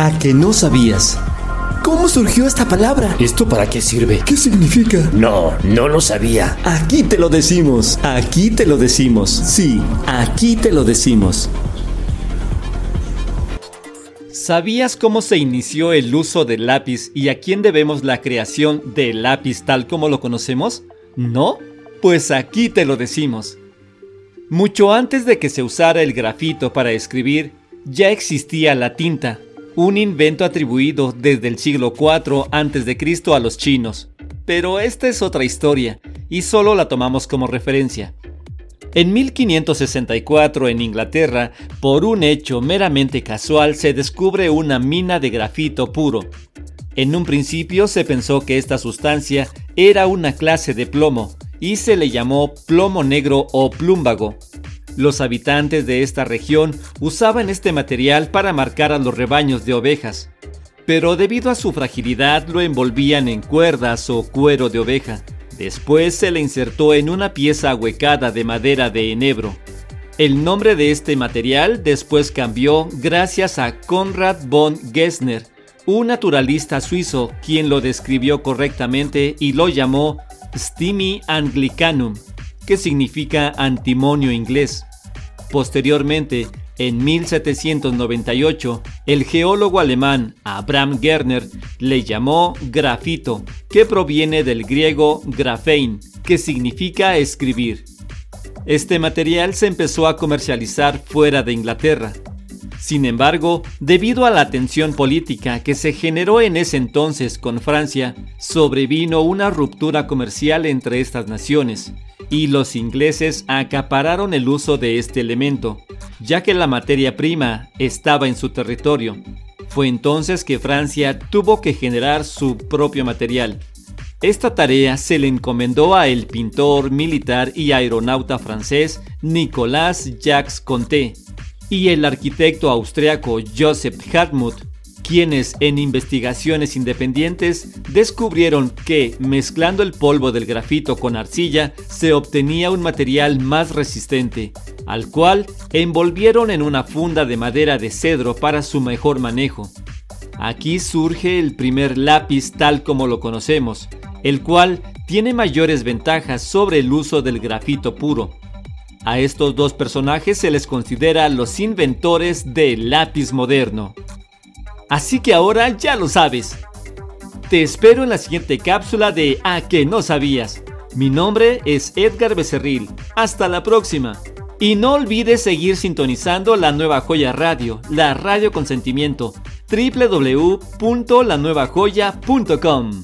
¿A que no sabías? ¿Cómo surgió esta palabra? ¿Esto para qué sirve? ¿Qué significa? No, no lo sabía. Aquí te lo decimos, aquí te lo decimos. Sí, aquí te lo decimos. ¿Sabías cómo se inició el uso del lápiz y a quién debemos la creación del lápiz tal como lo conocemos? ¿No? Pues aquí te lo decimos. Mucho antes de que se usara el grafito para escribir, ya existía la tinta, un invento atribuido desde el siglo IV a.C. a los chinos. Pero esta es otra historia, y solo la tomamos como referencia. En 1564 en Inglaterra, por un hecho meramente casual, se descubre una mina de grafito puro. En un principio se pensó que esta sustancia era una clase de plomo, y se le llamó plomo negro o plúmbago. Los habitantes de esta región usaban este material para marcar a los rebaños de ovejas, pero debido a su fragilidad lo envolvían en cuerdas o cuero de oveja. Después se le insertó en una pieza ahuecada de madera de enebro. El nombre de este material después cambió gracias a Konrad von Gessner, un naturalista suizo quien lo describió correctamente y lo llamó Stimi Anglicanum, que significa antimonio inglés. Posteriormente, en 1798, el geólogo alemán Abraham Gerner le llamó grafito, que proviene del griego grafein, que significa escribir. Este material se empezó a comercializar fuera de Inglaterra. Sin embargo, debido a la tensión política que se generó en ese entonces con Francia, sobrevino una ruptura comercial entre estas naciones, y los ingleses acapararon el uso de este elemento, ya que la materia prima estaba en su territorio. Fue entonces que Francia tuvo que generar su propio material. Esta tarea se le encomendó a el pintor militar y aeronauta francés Nicolas Jacques Conté, y el arquitecto austriaco Joseph Hartmut, quienes en investigaciones independientes descubrieron que mezclando el polvo del grafito con arcilla se obtenía un material más resistente, al cual envolvieron en una funda de madera de cedro para su mejor manejo. Aquí surge el primer lápiz tal como lo conocemos, el cual tiene mayores ventajas sobre el uso del grafito puro, a estos dos personajes se les considera los inventores del lápiz moderno. Así que ahora ya lo sabes. Te espero en la siguiente cápsula de A que no sabías. Mi nombre es Edgar Becerril. Hasta la próxima. Y no olvides seguir sintonizando la nueva joya radio, la radio consentimiento, www.lanuevajoya.com.